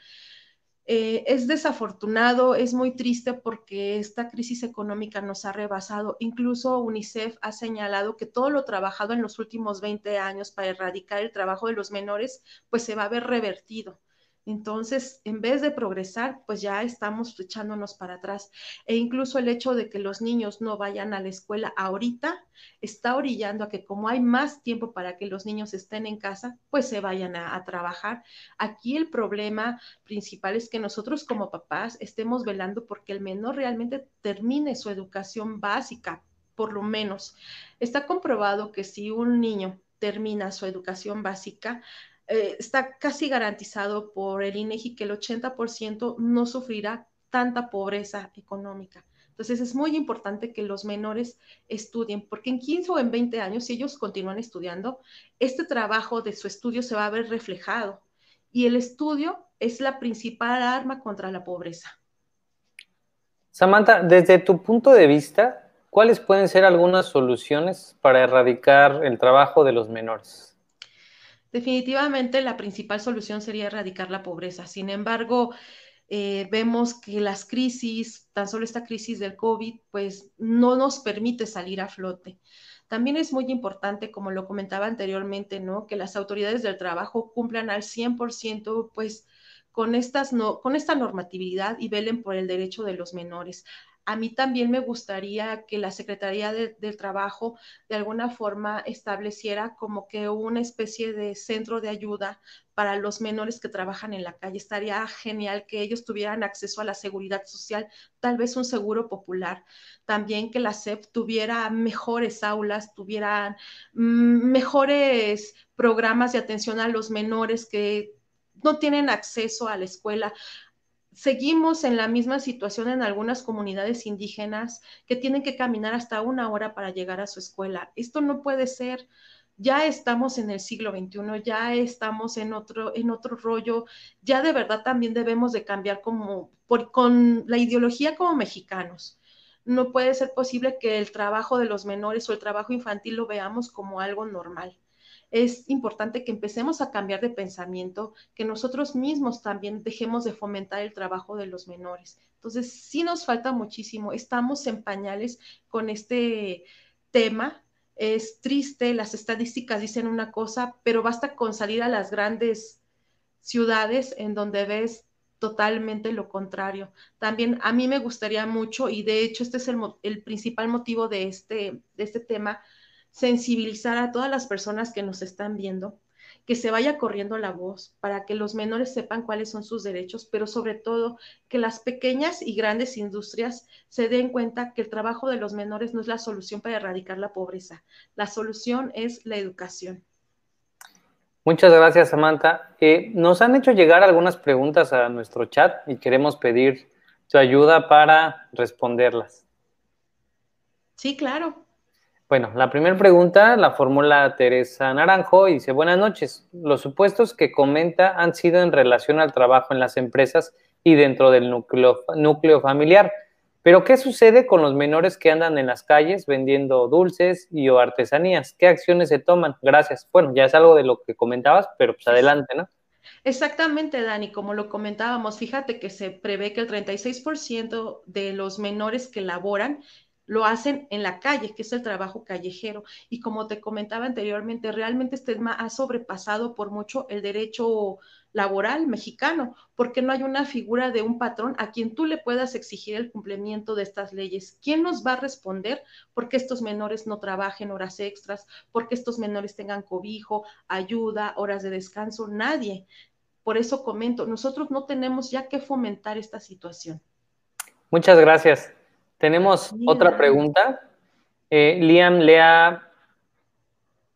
Eh, es desafortunado, es muy triste porque esta crisis económica nos ha rebasado. Incluso UNICEF ha señalado que todo lo trabajado en los últimos 20 años para erradicar el trabajo de los menores, pues se va a ver revertido. Entonces, en vez de progresar, pues ya estamos echándonos para atrás. E incluso el hecho de que los niños no vayan a la escuela ahorita está orillando a que como hay más tiempo para que los niños estén en casa, pues se vayan a, trabajar. Aquí el problema principal es que nosotros como papás estemos velando porque el menor realmente termine su educación básica, por lo menos. Está comprobado que si un niño termina su educación básica, eh, está casi garantizado por el INEGI que el 80% no sufrirá tanta pobreza económica. Entonces es muy importante que los menores estudien, porque en 15 o en 20 años, si ellos continúan estudiando, este trabajo de su estudio se va a ver reflejado. Y el estudio es la principal arma contra la pobreza. Samantha, desde tu punto de vista, ¿cuáles pueden ser algunas soluciones para erradicar el trabajo de los menores? Definitivamente la principal solución sería erradicar la pobreza. Sin embargo, eh, vemos que las crisis, tan solo esta crisis del COVID, pues no nos permite salir a flote. También es muy importante, como lo comentaba anteriormente, ¿no? Que las autoridades del trabajo cumplan al 100%, pues, con, estas no, con esta normatividad y velen por el derecho de los menores a mí también me gustaría que la Secretaría del Trabajo de alguna forma estableciera como que una especie de centro de ayuda para los menores que trabajan en la calle. Estaría genial que ellos tuvieran acceso a la seguridad social, tal vez un seguro popular. También que la SEP tuviera mejores aulas, tuvieran mm, mejores programas de atención a los menores que no tienen acceso a la escuela seguimos en la misma situación en algunas comunidades indígenas que tienen que caminar hasta una hora para llegar a su escuela. Esto no puede ser. Ya estamos en el siglo XXI, ya estamos en otro, en otro rollo, ya de verdad también debemos de cambiar como con la ideología como mexicanos. No puede ser posible que el trabajo de los menores o el trabajo infantil lo veamos como algo normal es importante que empecemos a cambiar de pensamiento, que nosotros mismos también dejemos de fomentar el trabajo de los menores. Entonces, sí nos falta muchísimo, estamos en pañales con este tema. Es triste, las estadísticas dicen una cosa, pero basta con salir a las grandes ciudades en donde ves totalmente lo contrario. También a mí me gustaría mucho, y de hecho este es el, el principal motivo de este, de este tema, sensibilizar a todas las personas que nos están viendo, que se vaya corriendo la voz para que los menores sepan cuáles son sus derechos, pero sobre todo que las pequeñas y grandes industrias se den cuenta que el trabajo de los menores no es la solución para erradicar la pobreza. La solución es la educación. Muchas gracias, Samantha. Eh, nos han hecho llegar algunas preguntas a nuestro chat y queremos pedir tu ayuda para responderlas. Sí, claro. Bueno, la primera pregunta la formula Teresa Naranjo y dice, buenas noches. Los supuestos que comenta han sido en relación al trabajo en las empresas y dentro del núcleo, núcleo familiar. Pero, ¿qué sucede con los menores que andan en las calles vendiendo dulces y o artesanías? ¿Qué acciones se toman? Gracias. Bueno, ya es algo de lo que comentabas, pero pues adelante, ¿no? Exactamente, Dani, como lo comentábamos, fíjate que se prevé que el 36% de los menores que laboran lo hacen en la calle, que es el trabajo callejero. Y como te comentaba anteriormente, realmente este tema ha sobrepasado por mucho el derecho laboral mexicano, porque no hay una figura de un patrón a quien tú le puedas exigir el cumplimiento de estas leyes. ¿Quién nos va a responder porque estos menores no trabajen horas extras, porque estos menores tengan cobijo, ayuda, horas de descanso? Nadie. Por eso comento, nosotros no tenemos ya que fomentar esta situación. Muchas gracias. Tenemos otra pregunta. Eh, Liam Lea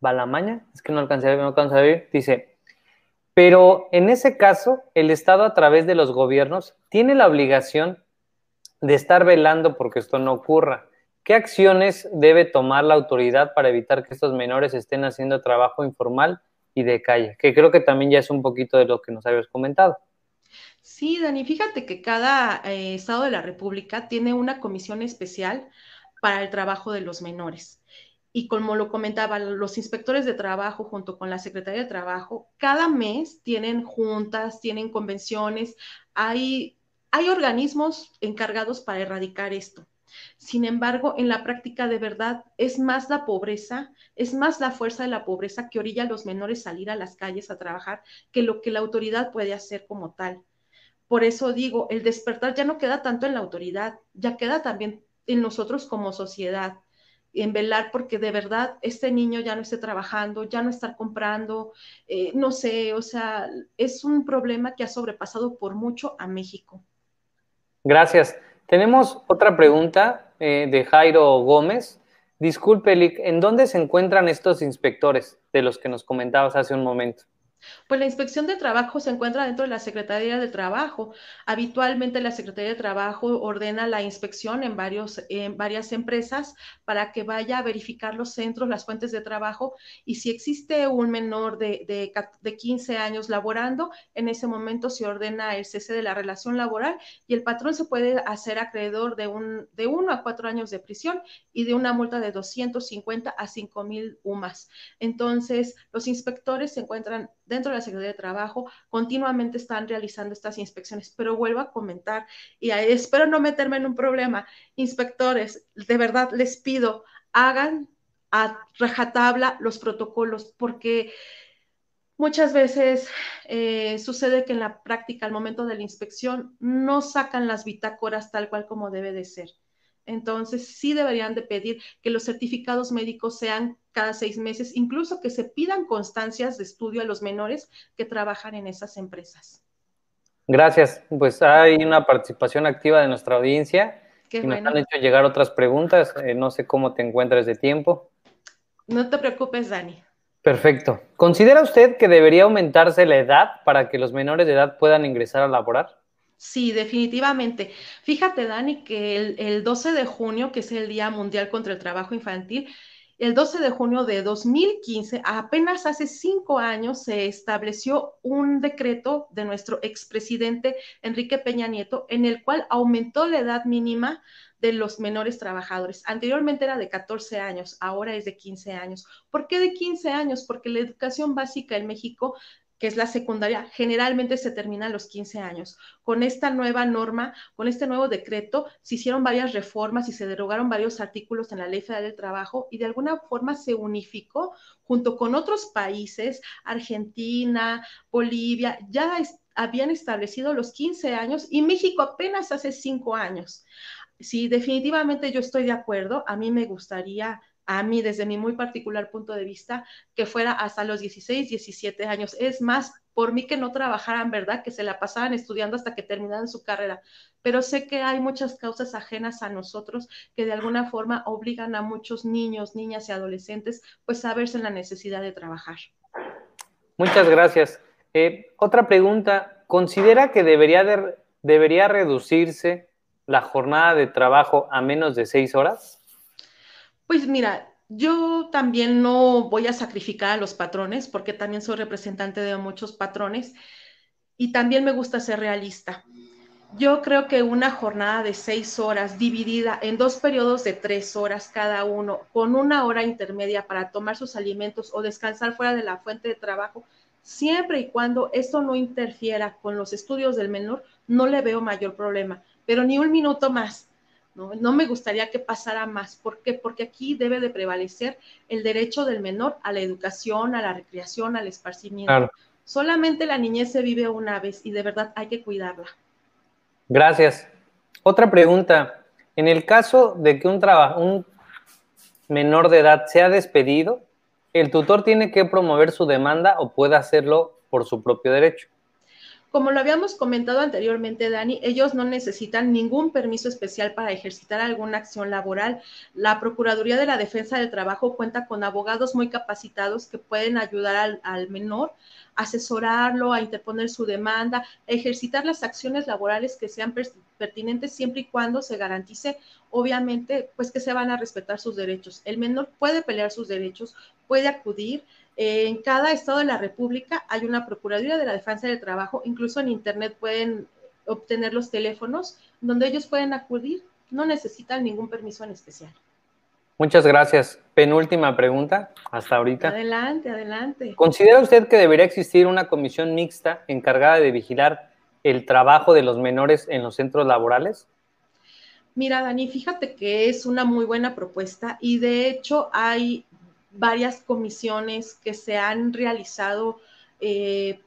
Balamaña, es que no alcancé, no alcancé a ver, dice, pero en ese caso, el Estado a través de los gobiernos tiene la obligación de estar velando porque esto no ocurra. ¿Qué acciones debe tomar la autoridad para evitar que estos menores estén haciendo trabajo informal y de calle? Que creo que también ya es un poquito de lo que nos habías comentado. Sí, Dani, fíjate que cada eh, estado de la República tiene una comisión especial para el trabajo de los menores. Y como lo comentaba, los inspectores de trabajo junto con la Secretaría de Trabajo, cada mes tienen juntas, tienen convenciones, hay, hay organismos encargados para erradicar esto. Sin embargo, en la práctica de verdad es más la pobreza, es más la fuerza de la pobreza que orilla a los menores salir a las calles a trabajar que lo que la autoridad puede hacer como tal. Por eso digo, el despertar ya no queda tanto en la autoridad, ya queda también en nosotros como sociedad, en velar porque de verdad este niño ya no esté trabajando, ya no estar comprando, eh, no sé, o sea, es un problema que ha sobrepasado por mucho a México. Gracias. Tenemos otra pregunta eh, de Jairo Gómez. Disculpe, Lick, ¿en dónde se encuentran estos inspectores de los que nos comentabas hace un momento? Pues la inspección de trabajo se encuentra dentro de la Secretaría de Trabajo. Habitualmente la Secretaría de Trabajo ordena la inspección en, varios, varias empresas para que vaya a verificar los centros, las fuentes de trabajo y si existe un menor de, de, de 15 años laborando, en ese momento se ordena el cese de la relación laboral y el patrón se puede hacer acreedor de, un, de uno a cuatro años de prisión y de una multa de 250 a 5 mil UMAS. Entonces, los inspectores se encuentran dentro de la Secretaría de Trabajo, continuamente están realizando estas inspecciones, pero vuelvo a comentar y espero no meterme en un problema. Inspectores, de verdad les pido, hagan a rajatabla los protocolos, porque muchas veces eh, sucede que en la práctica, al momento de la inspección, no sacan las bitácoras tal cual como debe de ser. Entonces, sí deberían de pedir que los certificados médicos sean cada seis meses, incluso que se pidan constancias de estudio a los menores que trabajan en esas empresas. Gracias. Pues hay una participación activa de nuestra audiencia. y nos han hecho llegar otras preguntas. Eh, no sé cómo te encuentras de tiempo. No te preocupes, Dani. Perfecto. ¿Considera usted que debería aumentarse la edad para que los menores de edad puedan ingresar a laborar? Sí, definitivamente. Fíjate, Dani, que el, el, 12 de junio, que es el Día Mundial contra el Trabajo Infantil, el 12 de junio de 2015, apenas hace cinco años, se estableció un decreto de nuestro expresidente Enrique Peña Nieto, en el cual aumentó la edad mínima de los menores trabajadores. Anteriormente era de 14 años, ahora es de 15 años. ¿Por qué de 15 años? Porque la educación básica en México que es la secundaria, generalmente se termina a los 15 años. Con esta nueva norma, con este nuevo decreto, se hicieron varias reformas y se derogaron varios artículos en la Ley Federal del Trabajo y de alguna forma se unificó junto con otros países, Argentina, Bolivia, ya habían establecido los 15 años y México apenas hace 5 años. Sí, definitivamente yo estoy de acuerdo. A mí me gustaría a mí, desde mi muy particular punto de vista, que fuera hasta los 16, 17 años. Es más, por mí que no trabajaran, ¿verdad? Que se la pasaban estudiando hasta que terminaran su carrera. Pero sé que hay muchas causas ajenas a nosotros que de alguna forma obligan a muchos niños, niñas y adolescentes pues a verse en la necesidad de trabajar. Muchas gracias. Eh, otra pregunta, ¿considera que debería, de, debería reducirse la jornada de trabajo a menos de seis horas? Pues mira, yo también no voy a sacrificar a los patrones porque también soy representante de muchos patrones y también me gusta ser realista. Yo creo que una jornada de seis horas dividida en dos periodos de tres horas cada uno, con una hora intermedia para tomar sus alimentos o descansar fuera de la fuente de trabajo, siempre y cuando esto no interfiera con los estudios del menor, no le veo mayor problema, pero ni un minuto más ¿no? me gustaría que pasara más. ¿Por qué? Porque aquí debe de prevalecer el derecho del menor a la educación, a la recreación, al esparcimiento. Solamente la niñez se vive una vez y de verdad hay que cuidarla. Gracias. Otra pregunta. En el caso de que un, un menor de edad sea despedido, ¿el tutor tiene que promover su demanda o puede hacerlo por su propio derecho? Como lo habíamos comentado anteriormente, Dani, ellos no necesitan ningún permiso especial para ejercitar alguna acción laboral. La Procuraduría de la Defensa del Trabajo cuenta con abogados muy capacitados que pueden ayudar al, menor, asesorarlo, a interponer su demanda, a ejercitar las acciones laborales que sean pertinentes siempre y cuando se garantice, obviamente, pues que se van a respetar sus derechos. El menor puede pelear sus derechos, puede acudir en cada estado de la República hay una Procuraduría de la Defensa del Trabajo, incluso en Internet pueden obtener los teléfonos donde ellos pueden acudir, no necesitan ningún permiso en especial. Muchas gracias. Penúltima pregunta hasta ahorita. Adelante, adelante. ¿Considera usted que debería existir una comisión mixta encargada de vigilar el trabajo de los menores en los centros laborales? Mira, Dani, fíjate que es una muy buena propuesta y de hecho hay varias comisiones que se han realizado eh,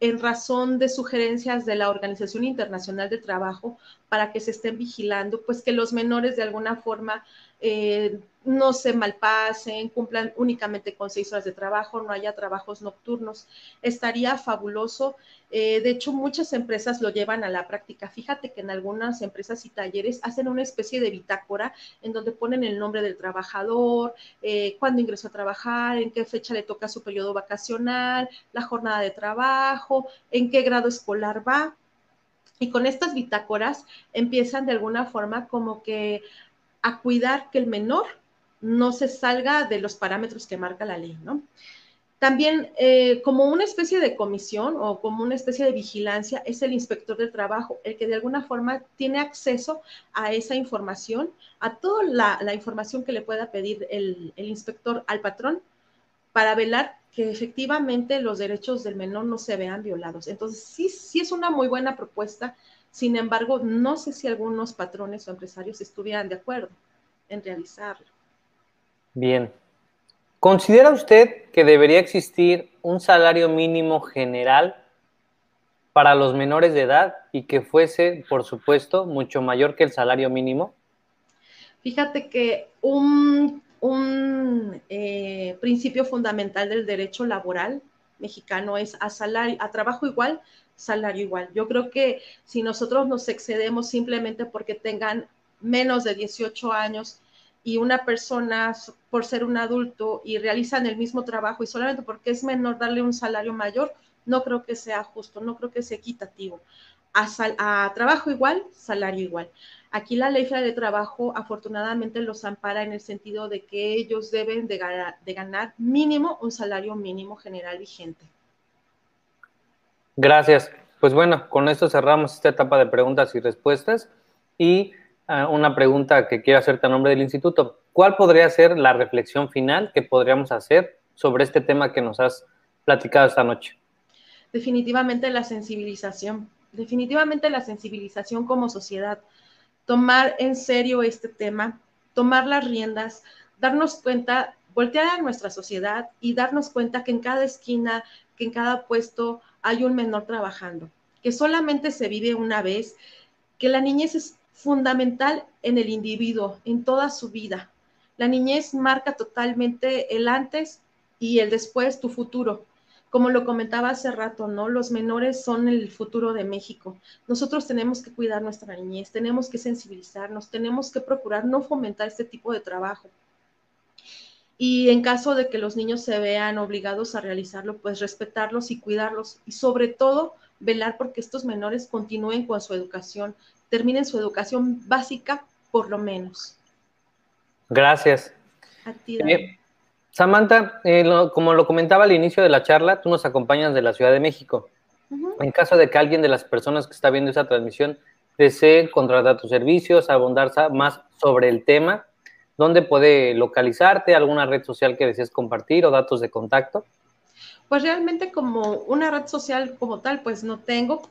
en razón de sugerencias de la Organización Internacional de Trabajo para que se estén vigilando, pues que los menores de alguna forma eh, no se malpasen, cumplan únicamente con seis horas de trabajo, no haya trabajos nocturnos. Estaría fabuloso. Eh, de hecho, muchas empresas lo llevan a la práctica. Fíjate que en algunas empresas y talleres hacen una especie de bitácora en donde ponen el nombre del trabajador, eh, cuándo ingresó a trabajar, en qué fecha le toca su periodo vacacional, la jornada de trabajo, en qué grado escolar va. Y con estas bitácoras empiezan de alguna forma como que a cuidar que el menor no se salga de los parámetros que marca la ley, ¿no? También, eh, como una especie de comisión o como una especie de vigilancia, es el inspector de trabajo, el que de alguna forma tiene acceso a esa información, a toda la, información que le pueda pedir el, el, inspector al patrón para velar que efectivamente los derechos del menor no se vean violados. Entonces, sí, sí es una muy buena propuesta. Sin embargo, no sé si algunos patrones o empresarios estuvieran de acuerdo en realizarlo. Bien. ¿Considera usted que debería existir un salario mínimo general para los menores de edad y que fuese, por supuesto, mucho mayor que el salario mínimo? Fíjate que un, eh, principio fundamental del derecho laboral mexicano es a salario, a trabajo igual, salario igual. Yo creo que si nosotros nos excedemos simplemente porque tengan menos de 18 años y una persona por ser un adulto y realizan el mismo trabajo y solamente porque es menor darle un salario mayor, no creo que sea justo, no creo que sea equitativo. A, trabajo igual, salario igual. Aquí la ley de trabajo afortunadamente los ampara en el sentido de que ellos deben de ganar mínimo un salario mínimo general vigente. Gracias. Pues bueno, con esto cerramos esta etapa de preguntas y respuestas y una pregunta que quiero hacerte a nombre del instituto. ¿Cuál podría ser la reflexión final que podríamos hacer sobre este tema que nos has platicado esta noche? Definitivamente la sensibilización, definitivamente la sensibilización como sociedad, tomar en serio este tema, tomar las riendas, darnos cuenta, voltear a nuestra sociedad y darnos cuenta que en cada esquina, que en cada puesto hay un menor trabajando, que solamente se vive una vez, que la niñez es fundamental en el individuo, en toda su vida. La niñez marca totalmente el antes y el después, tu futuro. Como lo comentaba hace rato, ¿no? Los menores son el futuro de México. Nosotros tenemos que cuidar nuestra niñez, tenemos que sensibilizarnos, tenemos que procurar no fomentar este tipo de trabajo. Y en caso de que los niños se vean obligados a realizarlo, pues respetarlos y cuidarlos y sobre todo velar porque estos menores continúen con su educación, terminen su educación básica por lo menos. Gracias. A ti, eh, Samantha, eh, como lo comentaba al inicio de la charla, tú nos acompañas de la Ciudad de México. En caso de que alguien de las personas que está viendo esa transmisión desee contratar tus servicios, abundar más sobre el tema, ¿dónde puede localizarte? ¿Alguna red social que desees compartir o datos de contacto? Pues realmente como una red social como tal, pues no tengo,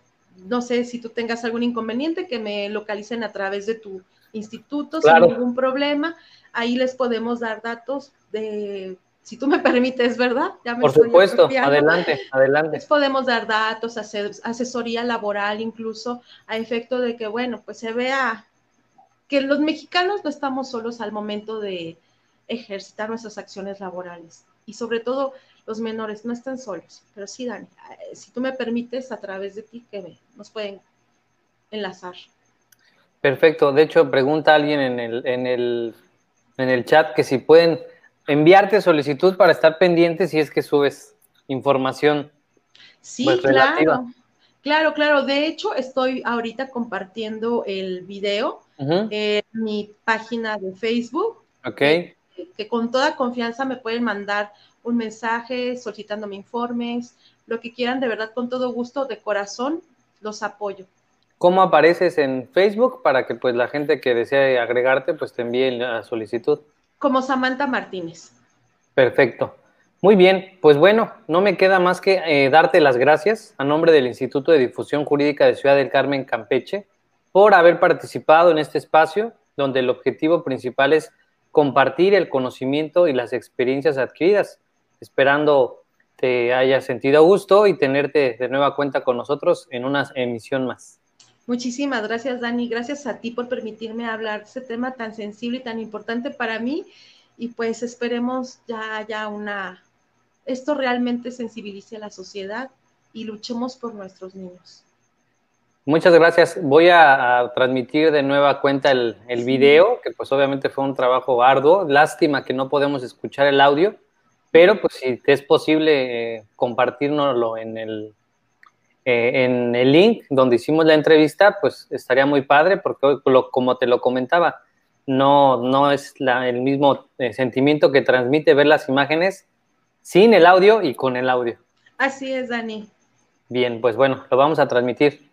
no sé si tú tengas algún inconveniente, que me localicen a través de tu instituto sin ningún problema. Ahí les podemos dar datos de, si tú me permites, ¿verdad? Por supuesto, adelante, adelante. Les podemos dar datos, asesoría laboral incluso, a efecto de que, bueno, pues se vea que los mexicanos no estamos solos al momento de ejercitar nuestras acciones laborales. Y sobre todo, los menores no están solos, pero sí, Dani, eh, si tú me permites, a través de ti, que nos pueden enlazar. Perfecto. De hecho, pregunta alguien en el, en el, en el chat que si pueden enviarte solicitud para estar pendientes si es que subes información. Sí, pues, claro. Claro, claro. De hecho, estoy ahorita compartiendo el video en mi página de Facebook. Ok. Que, que, con toda confianza me pueden mandar un mensaje solicitándome informes, lo que quieran, de verdad, con todo gusto, de corazón, los apoyo. ¿Cómo apareces en Facebook para que pues la gente que desee agregarte pues te envíe la solicitud? Como Samantha Martínez. Perfecto. Muy bien, pues bueno, no me queda más que eh, darte las gracias a nombre del Instituto de Difusión Jurídica de Ciudad del Carmen Campeche por haber participado en este espacio, donde el objetivo principal es compartir el conocimiento y las experiencias adquiridas, esperando te haya sentido gusto y tenerte de nueva cuenta con nosotros en una emisión más. Muchísimas gracias, Dani. Gracias a ti por permitirme hablar de este tema tan sensible y tan importante para mí. Y pues esperemos ya haya una, esto realmente sensibilice a la sociedad y luchemos por nuestros niños. Muchas gracias. Voy a, transmitir de nueva cuenta el, el, video, que pues obviamente fue un trabajo arduo. Lástima que no podemos escuchar el audio, pero pues si es posible eh, compartirnoslo en el, eh, en el link donde hicimos la entrevista, pues estaría muy padre, porque como te lo comentaba, no, no es el mismo eh, sentimiento que transmite ver las imágenes sin el audio y con el audio. Así es, Dani. Bien, pues bueno, lo vamos a transmitir.